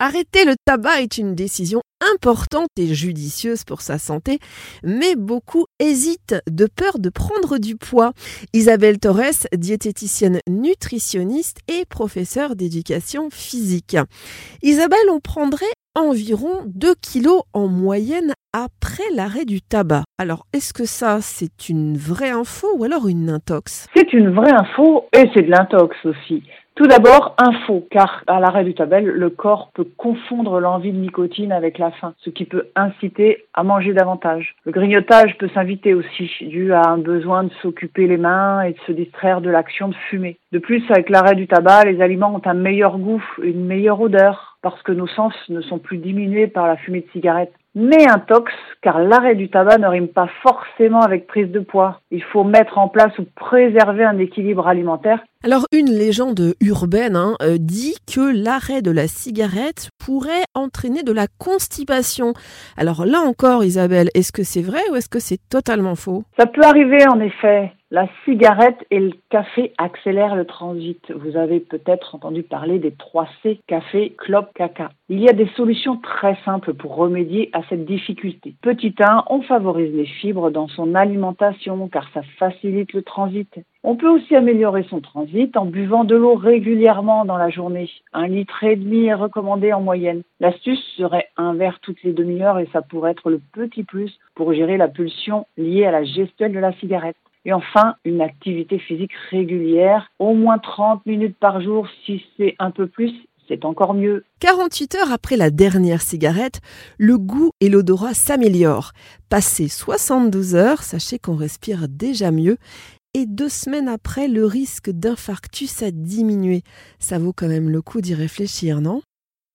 Arrêter le tabac est une décision importante et judicieuse pour sa santé, mais beaucoup hésitent de peur de prendre du poids. Isabelle Torres, diététicienne nutritionniste et professeure d'éducation physique. Isabelle, on prendrait environ 2 kilos en moyenne après l'arrêt du tabac. Alors, est-ce que ça, c'est une vraie info ou alors une intox? C'est une vraie info et c'est de l'intox aussi. Tout d'abord, info, car à l'arrêt du tabac, le corps peut confondre l'envie de nicotine avec la faim, ce qui peut inciter à manger davantage. Le grignotage peut s'inviter aussi, dû à un besoin de s'occuper les mains et de se distraire de l'action de fumer. De plus, avec l'arrêt du tabac, les aliments ont un meilleur goût, une meilleure odeur, parce que nos sens ne sont plus diminués par la fumée de cigarette mais un tox, car l'arrêt du tabac ne rime pas forcément avec prise de poids. Il faut mettre en place ou préserver un équilibre alimentaire. Alors une légende urbaine hein, euh, dit que l'arrêt de la cigarette pourrait entraîner de la constipation. Alors là encore Isabelle, est-ce que c'est vrai ou est-ce que c'est totalement faux? Ça peut arriver en effet. La cigarette et le café accélèrent le transit. Vous avez peut-être entendu parler des 3 C, café, clope, caca. Il y a des solutions très simples pour remédier à cette difficulté. Petit 1, on favorise les fibres dans son alimentation car ça facilite le transit. On peut aussi améliorer son transit en buvant de l'eau régulièrement dans la journée. Un litre et demi est recommandé en moyenne. L'astuce serait un verre toutes les demi-heures et ça pourrait être le petit plus pour gérer la pulsion liée à la gestuelle de la cigarette. Et enfin, une activité physique régulière, au moins 30 minutes par jour, si c'est un peu plus, c'est encore mieux. 48 heures après la dernière cigarette, le goût et l'odorat s'améliorent. Passé 72 heures, sachez qu'on respire déjà mieux. Et deux semaines après, le risque d'infarctus a diminué. Ça vaut quand même le coup d'y réfléchir, non?